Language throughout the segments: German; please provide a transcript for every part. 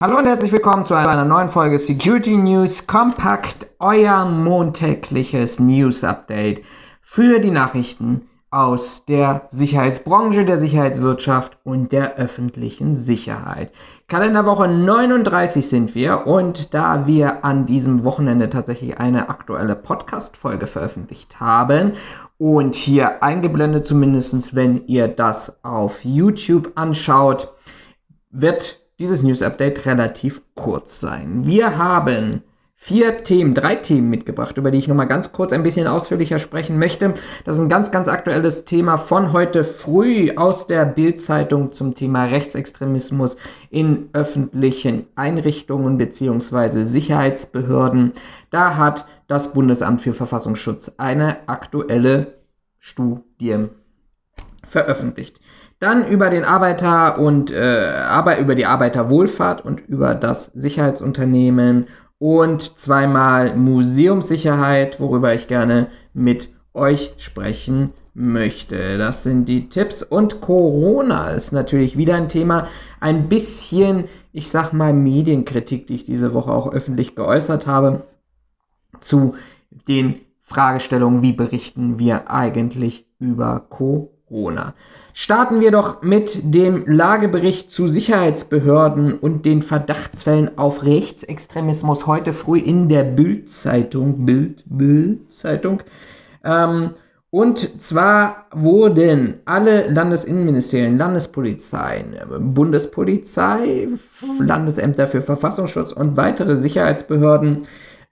Hallo und herzlich willkommen zu einer neuen Folge Security News Kompakt, euer montägliches News Update für die Nachrichten aus der Sicherheitsbranche, der Sicherheitswirtschaft und der öffentlichen Sicherheit. Kalenderwoche 39 sind wir und da wir an diesem Wochenende tatsächlich eine aktuelle Podcast-Folge veröffentlicht haben und hier eingeblendet zumindest, wenn ihr das auf YouTube anschaut, wird dieses News Update relativ kurz sein. Wir haben vier Themen, drei Themen mitgebracht, über die ich nochmal ganz kurz ein bisschen ausführlicher sprechen möchte. Das ist ein ganz, ganz aktuelles Thema von heute früh aus der Bildzeitung zum Thema Rechtsextremismus in öffentlichen Einrichtungen bzw. Sicherheitsbehörden. Da hat das Bundesamt für Verfassungsschutz eine aktuelle Studie veröffentlicht. Dann über den Arbeiter und äh, aber über die Arbeiterwohlfahrt und über das Sicherheitsunternehmen und zweimal Museumssicherheit, worüber ich gerne mit euch sprechen möchte. Das sind die Tipps. Und Corona ist natürlich wieder ein Thema. Ein bisschen, ich sag mal, Medienkritik, die ich diese Woche auch öffentlich geäußert habe, zu den Fragestellungen, wie berichten wir eigentlich über Corona. Starten wir doch mit dem Lagebericht zu Sicherheitsbehörden und den Verdachtsfällen auf Rechtsextremismus heute früh in der Bild-Zeitung. Bild, Bild-Zeitung. Ähm, und zwar wurden alle Landesinnenministerien, Landespolizeien, Bundespolizei, Landesämter für Verfassungsschutz und weitere Sicherheitsbehörden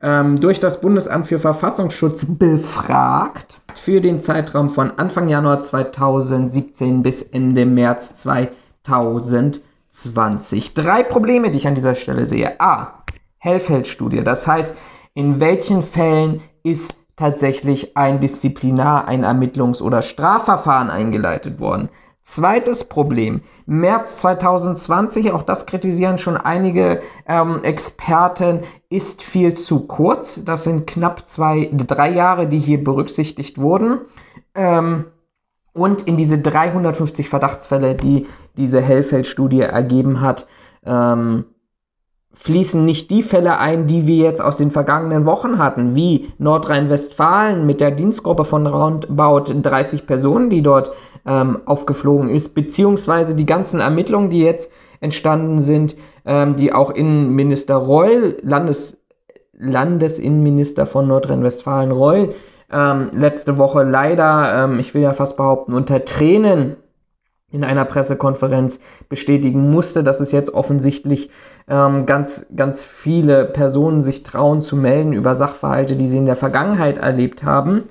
ähm, durch das Bundesamt für Verfassungsschutz befragt für den Zeitraum von Anfang Januar 2017 bis Ende März 2020. Drei Probleme, die ich an dieser Stelle sehe. A. Hellfeld-Studie. Das heißt, in welchen Fällen ist tatsächlich ein Disziplinar-, ein Ermittlungs- oder Strafverfahren eingeleitet worden? Zweites Problem, März 2020, auch das kritisieren schon einige ähm, Experten, ist viel zu kurz. Das sind knapp zwei, drei Jahre, die hier berücksichtigt wurden. Ähm, und in diese 350 Verdachtsfälle, die diese Hellfeld-Studie ergeben hat, ähm, fließen nicht die Fälle ein, die wir jetzt aus den vergangenen Wochen hatten, wie Nordrhein-Westfalen mit der Dienstgruppe von roundabout 30 Personen, die dort ähm, aufgeflogen ist, beziehungsweise die ganzen Ermittlungen, die jetzt entstanden sind, ähm, die auch Innenminister Reul, Landes, Landesinnenminister von Nordrhein-Westfalen Reul, ähm, letzte Woche leider, ähm, ich will ja fast behaupten, unter Tränen in einer Pressekonferenz bestätigen musste, dass es jetzt offensichtlich ähm, ganz, ganz viele Personen sich trauen zu melden über Sachverhalte, die sie in der Vergangenheit erlebt haben.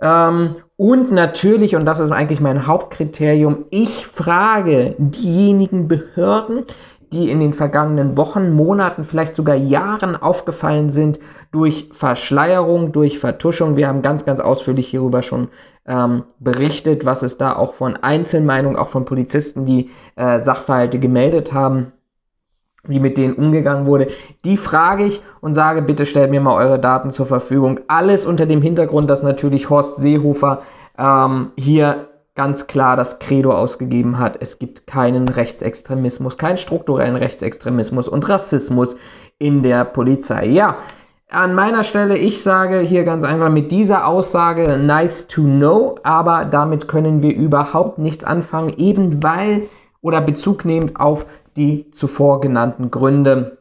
Ähm, und natürlich, und das ist eigentlich mein Hauptkriterium, ich frage diejenigen Behörden, die in den vergangenen Wochen, Monaten, vielleicht sogar Jahren aufgefallen sind durch Verschleierung, durch Vertuschung. Wir haben ganz, ganz ausführlich hierüber schon ähm, berichtet, was es da auch von Einzelmeinungen, auch von Polizisten, die äh, Sachverhalte gemeldet haben, wie mit denen umgegangen wurde, die frage ich und sage, bitte stellt mir mal eure Daten zur Verfügung. Alles unter dem Hintergrund, dass natürlich Horst Seehofer ähm, hier ganz klar das Credo ausgegeben hat, es gibt keinen Rechtsextremismus, keinen strukturellen Rechtsextremismus und Rassismus in der Polizei. Ja, an meiner Stelle, ich sage hier ganz einfach mit dieser Aussage nice to know, aber damit können wir überhaupt nichts anfangen, eben weil oder Bezug nehmend auf die zuvor genannten Gründe.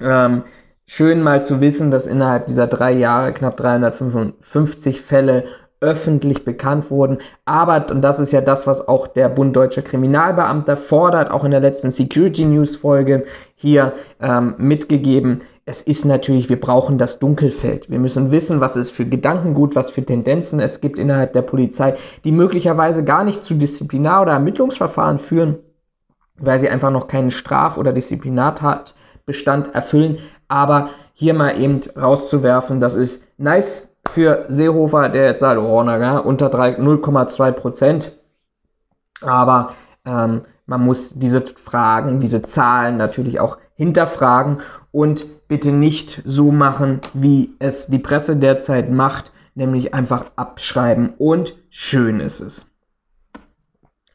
Ähm, schön mal zu wissen, dass innerhalb dieser drei Jahre knapp 355 Fälle öffentlich bekannt wurden. Aber, und das ist ja das, was auch der Bund Deutscher Kriminalbeamter fordert, auch in der letzten Security News Folge hier ähm, mitgegeben. Es ist natürlich, wir brauchen das Dunkelfeld. Wir müssen wissen, was es für Gedankengut, was für Tendenzen es gibt innerhalb der Polizei, die möglicherweise gar nicht zu Disziplinar- oder Ermittlungsverfahren führen, weil sie einfach noch keinen Straf- oder Disziplinartatbestand erfüllen. Aber hier mal eben rauszuwerfen, das ist nice für Seehofer, der jetzt sagt, oh, na, unter 0,2 Prozent. Aber ähm, man muss diese Fragen, diese Zahlen natürlich auch hinterfragen und bitte nicht so machen, wie es die Presse derzeit macht, nämlich einfach abschreiben und schön ist es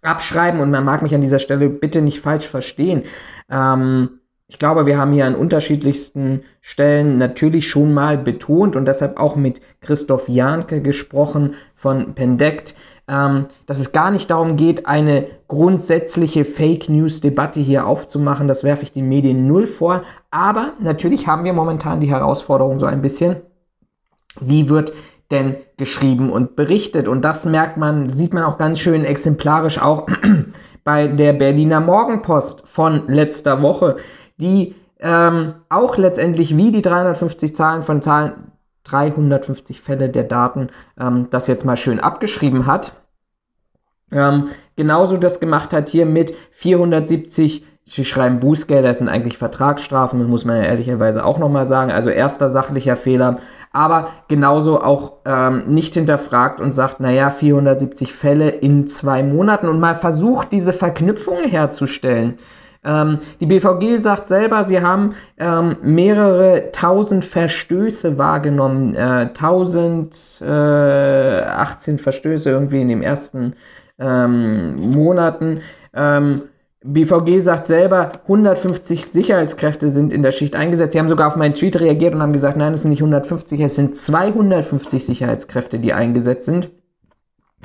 abschreiben und man mag mich an dieser Stelle bitte nicht falsch verstehen. Ähm, ich glaube, wir haben hier an unterschiedlichsten Stellen natürlich schon mal betont und deshalb auch mit Christoph Jahnke gesprochen von Pendect, ähm, dass es gar nicht darum geht, eine grundsätzliche Fake News-Debatte hier aufzumachen. Das werfe ich den Medien null vor. Aber natürlich haben wir momentan die Herausforderung so ein bisschen, wie wird denn geschrieben und berichtet? Und das merkt man, sieht man auch ganz schön exemplarisch auch bei der Berliner Morgenpost von letzter Woche die ähm, auch letztendlich wie die 350 Zahlen von Zahlen, 350 Fälle der Daten, ähm, das jetzt mal schön abgeschrieben hat. Ähm, genauso das gemacht hat hier mit 470 Sie schreiben Bußgelder, das sind eigentlich Vertragsstrafen, muss man ja ehrlicherweise auch nochmal sagen. Also erster sachlicher Fehler, aber genauso auch ähm, nicht hinterfragt und sagt, naja, 470 Fälle in zwei Monaten und mal versucht, diese Verknüpfung herzustellen. Ähm, die BVG sagt selber, sie haben ähm, mehrere tausend Verstöße wahrgenommen, äh, 1018 äh, Verstöße irgendwie in den ersten ähm, Monaten. BVG sagt selber, 150 Sicherheitskräfte sind in der Schicht eingesetzt. Sie haben sogar auf meinen Tweet reagiert und haben gesagt, nein, es sind nicht 150, es sind 250 Sicherheitskräfte, die eingesetzt sind.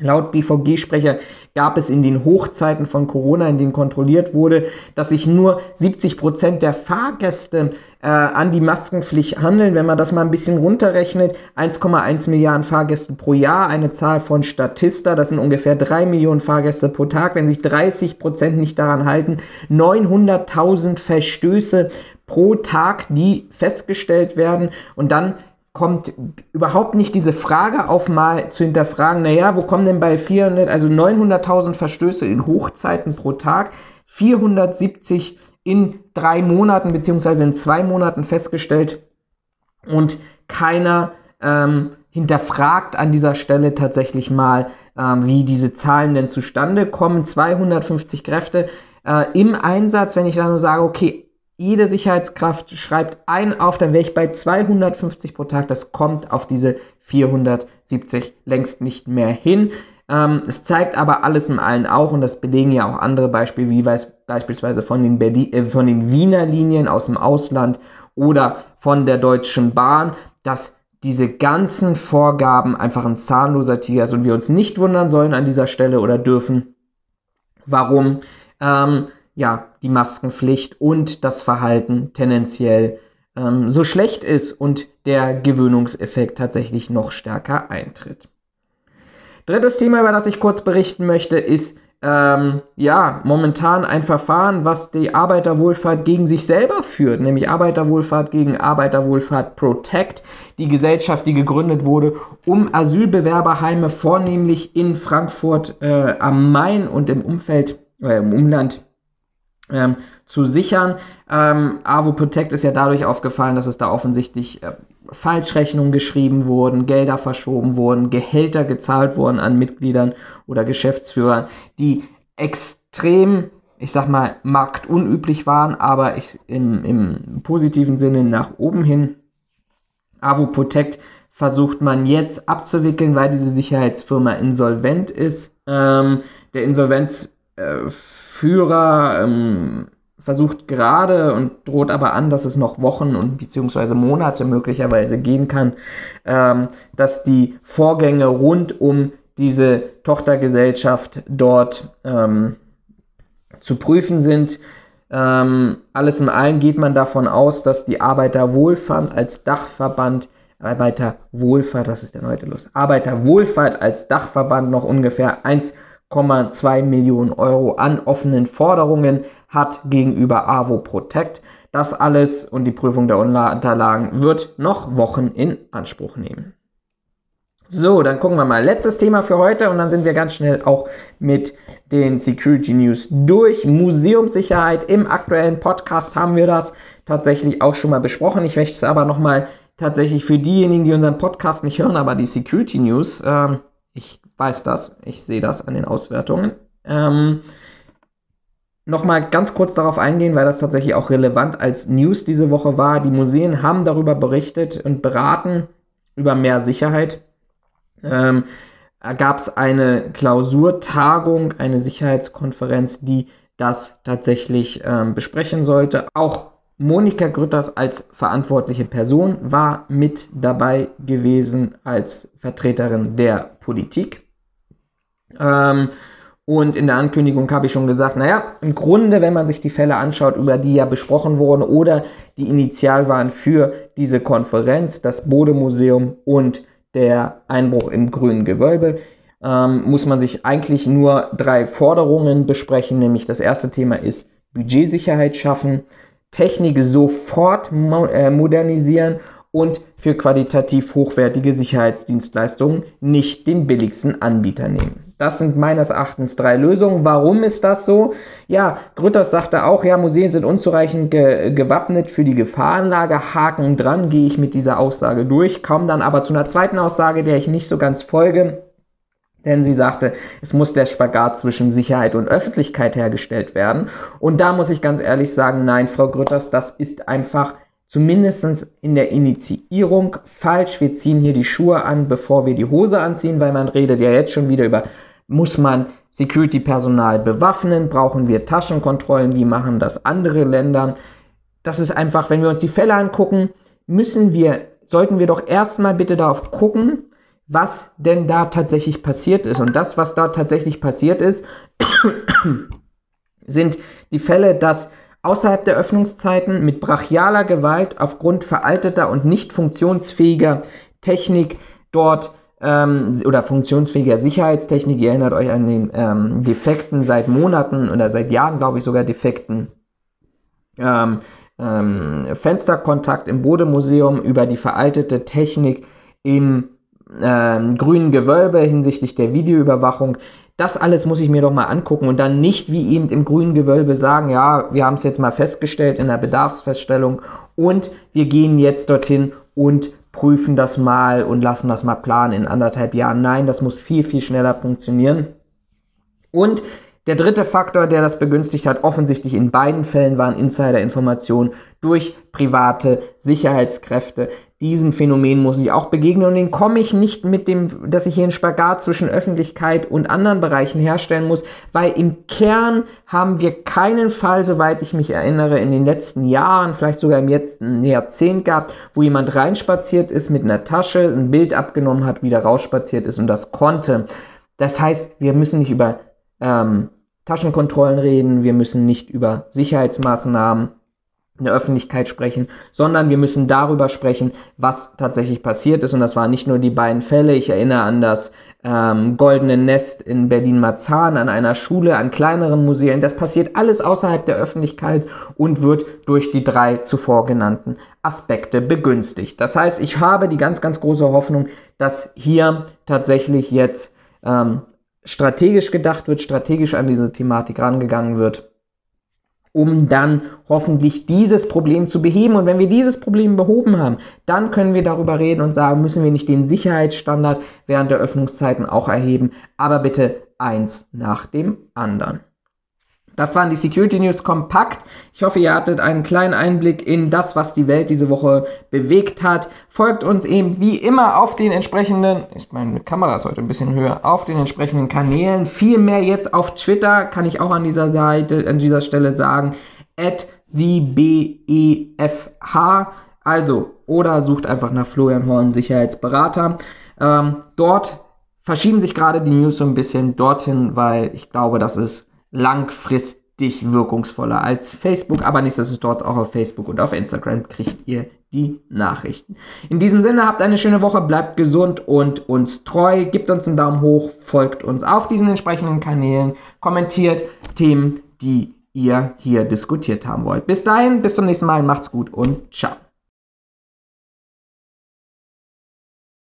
Laut BVG-Sprecher gab es in den Hochzeiten von Corona, in denen kontrolliert wurde, dass sich nur 70 Prozent der Fahrgäste äh, an die Maskenpflicht handeln. Wenn man das mal ein bisschen runterrechnet, 1,1 Milliarden Fahrgäste pro Jahr, eine Zahl von Statista, das sind ungefähr 3 Millionen Fahrgäste pro Tag. Wenn sich 30 Prozent nicht daran halten, 900.000 Verstöße pro Tag, die festgestellt werden. Und dann kommt überhaupt nicht diese Frage auf, mal zu hinterfragen, naja, wo kommen denn bei 400, also 900.000 Verstöße in Hochzeiten pro Tag, 470 in drei Monaten beziehungsweise in zwei Monaten festgestellt und keiner ähm, hinterfragt an dieser Stelle tatsächlich mal, ähm, wie diese Zahlen denn zustande kommen. 250 Kräfte äh, im Einsatz, wenn ich da nur sage, okay, jede Sicherheitskraft schreibt ein auf, dann wäre ich bei 250 pro Tag. Das kommt auf diese 470 längst nicht mehr hin. Ähm, es zeigt aber alles im Allen auch, und das belegen ja auch andere Beispiele, wie beispielsweise von den, Berlin, äh, von den Wiener Linien aus dem Ausland oder von der Deutschen Bahn, dass diese ganzen Vorgaben einfach ein zahnloser Tiger ist und wir uns nicht wundern sollen an dieser Stelle oder dürfen, warum ähm, ja, die Maskenpflicht und das Verhalten tendenziell ähm, so schlecht ist und der Gewöhnungseffekt tatsächlich noch stärker eintritt. Drittes Thema, über das ich kurz berichten möchte, ist ähm, ja momentan ein Verfahren, was die Arbeiterwohlfahrt gegen sich selber führt, nämlich Arbeiterwohlfahrt gegen Arbeiterwohlfahrt Protect, die Gesellschaft, die gegründet wurde, um Asylbewerberheime vornehmlich in Frankfurt äh, am Main und im Umfeld, äh, im Umland ähm, zu sichern. Ähm, AWO Protect ist ja dadurch aufgefallen, dass es da offensichtlich äh, Falschrechnungen geschrieben wurden, Gelder verschoben wurden, Gehälter gezahlt wurden an Mitgliedern oder Geschäftsführern, die extrem, ich sag mal, marktunüblich waren, aber ich, im, im positiven Sinne nach oben hin. AWO Protect versucht man jetzt abzuwickeln, weil diese Sicherheitsfirma insolvent ist. Ähm, der Insolvenz äh, Führer ähm, versucht gerade und droht aber an, dass es noch Wochen und beziehungsweise Monate möglicherweise gehen kann, ähm, dass die Vorgänge rund um diese Tochtergesellschaft dort ähm, zu prüfen sind. Ähm, alles in allem geht man davon aus, dass die Arbeiterwohlfahrt als Dachverband Arbeiterwohlfahrt, das ist der neue Lust, Arbeiterwohlfahrt als Dachverband noch ungefähr 1 1,2 Millionen Euro an offenen Forderungen hat gegenüber AWO Protect. Das alles und die Prüfung der Unterlagen wird noch Wochen in Anspruch nehmen. So, dann gucken wir mal. Letztes Thema für heute und dann sind wir ganz schnell auch mit den Security News durch. Museumssicherheit im aktuellen Podcast haben wir das tatsächlich auch schon mal besprochen. Ich möchte es aber nochmal tatsächlich für diejenigen, die unseren Podcast nicht hören, aber die Security News, äh, ich weiß das, ich sehe das an den Auswertungen. Ähm, Nochmal ganz kurz darauf eingehen, weil das tatsächlich auch relevant als News diese Woche war. Die Museen haben darüber berichtet und beraten über mehr Sicherheit. Ähm, gab es eine Klausurtagung, eine Sicherheitskonferenz, die das tatsächlich ähm, besprechen sollte. Auch Monika Grütters als verantwortliche Person war mit dabei gewesen als Vertreterin der Politik. Ähm, und in der Ankündigung habe ich schon gesagt, naja, im Grunde, wenn man sich die Fälle anschaut, über die ja besprochen wurden oder die initial waren für diese Konferenz, das Bodemuseum und der Einbruch im grünen Gewölbe, ähm, muss man sich eigentlich nur drei Forderungen besprechen. Nämlich das erste Thema ist Budgetsicherheit schaffen, Technik sofort mo äh, modernisieren und für qualitativ hochwertige Sicherheitsdienstleistungen nicht den billigsten Anbieter nehmen. Das sind meines Erachtens drei Lösungen. Warum ist das so? Ja, Grütters sagte auch, ja, Museen sind unzureichend ge gewappnet für die Gefahrenlage. Haken dran, gehe ich mit dieser Aussage durch, komme dann aber zu einer zweiten Aussage, der ich nicht so ganz folge. Denn sie sagte, es muss der Spagat zwischen Sicherheit und Öffentlichkeit hergestellt werden. Und da muss ich ganz ehrlich sagen, nein, Frau Grütters, das ist einfach zumindest in der Initiierung falsch. Wir ziehen hier die Schuhe an, bevor wir die Hose anziehen, weil man redet ja jetzt schon wieder über, muss man Security-Personal bewaffnen, brauchen wir Taschenkontrollen, wie machen das andere Länder. Das ist einfach, wenn wir uns die Fälle angucken, müssen wir, sollten wir doch erstmal bitte darauf gucken, was denn da tatsächlich passiert ist. Und das, was da tatsächlich passiert ist, sind die Fälle, dass außerhalb der Öffnungszeiten mit brachialer Gewalt aufgrund veralteter und nicht funktionsfähiger Technik dort ähm, oder funktionsfähiger Sicherheitstechnik, ihr erinnert euch an den ähm, defekten seit Monaten oder seit Jahren, glaube ich, sogar defekten. Ähm, ähm Fensterkontakt im Bodemuseum über die veraltete Technik im ähm, grünen Gewölbe hinsichtlich der Videoüberwachung das alles muss ich mir doch mal angucken und dann nicht wie eben im grünen Gewölbe sagen, ja, wir haben es jetzt mal festgestellt in der Bedarfsfeststellung und wir gehen jetzt dorthin und prüfen das mal und lassen das mal planen in anderthalb Jahren. Nein, das muss viel, viel schneller funktionieren. Und der dritte Faktor, der das begünstigt hat, offensichtlich in beiden Fällen waren Insider-Informationen durch private Sicherheitskräfte. Diesem Phänomen muss ich auch begegnen und den komme ich nicht mit dem, dass ich hier einen Spagat zwischen Öffentlichkeit und anderen Bereichen herstellen muss, weil im Kern haben wir keinen Fall, soweit ich mich erinnere, in den letzten Jahren, vielleicht sogar im letzten Jahrzehnt gehabt, wo jemand reinspaziert ist mit einer Tasche, ein Bild abgenommen hat, wieder rausspaziert ist und das konnte. Das heißt, wir müssen nicht über ähm, Taschenkontrollen reden, wir müssen nicht über Sicherheitsmaßnahmen in der Öffentlichkeit sprechen, sondern wir müssen darüber sprechen, was tatsächlich passiert ist. Und das waren nicht nur die beiden Fälle. Ich erinnere an das ähm, Goldene Nest in Berlin-Marzahn, an einer Schule, an kleineren Museen. Das passiert alles außerhalb der Öffentlichkeit und wird durch die drei zuvor genannten Aspekte begünstigt. Das heißt, ich habe die ganz, ganz große Hoffnung, dass hier tatsächlich jetzt ähm, strategisch gedacht wird, strategisch an diese Thematik rangegangen wird, um dann hoffentlich dieses Problem zu beheben. Und wenn wir dieses Problem behoben haben, dann können wir darüber reden und sagen, müssen wir nicht den Sicherheitsstandard während der Öffnungszeiten auch erheben, aber bitte eins nach dem anderen. Das waren die Security News kompakt. Ich hoffe, ihr hattet einen kleinen Einblick in das, was die Welt diese Woche bewegt hat. Folgt uns eben wie immer auf den entsprechenden, ich meine, Kamera ist heute ein bisschen höher, auf den entsprechenden Kanälen. Viel mehr jetzt auf Twitter, kann ich auch an dieser Seite, an dieser Stelle sagen. At CBEFH. Also, oder sucht einfach nach Florian Horn, Sicherheitsberater. Ähm, dort verschieben sich gerade die News so ein bisschen dorthin, weil ich glaube, das ist langfristig wirkungsvoller als Facebook, aber nichtsdestotrotz auch auf Facebook und auf Instagram kriegt ihr die Nachrichten. In diesem Sinne habt eine schöne Woche, bleibt gesund und uns treu, gebt uns einen Daumen hoch, folgt uns auf diesen entsprechenden Kanälen, kommentiert Themen, die ihr hier diskutiert haben wollt. Bis dahin, bis zum nächsten Mal, macht's gut und ciao.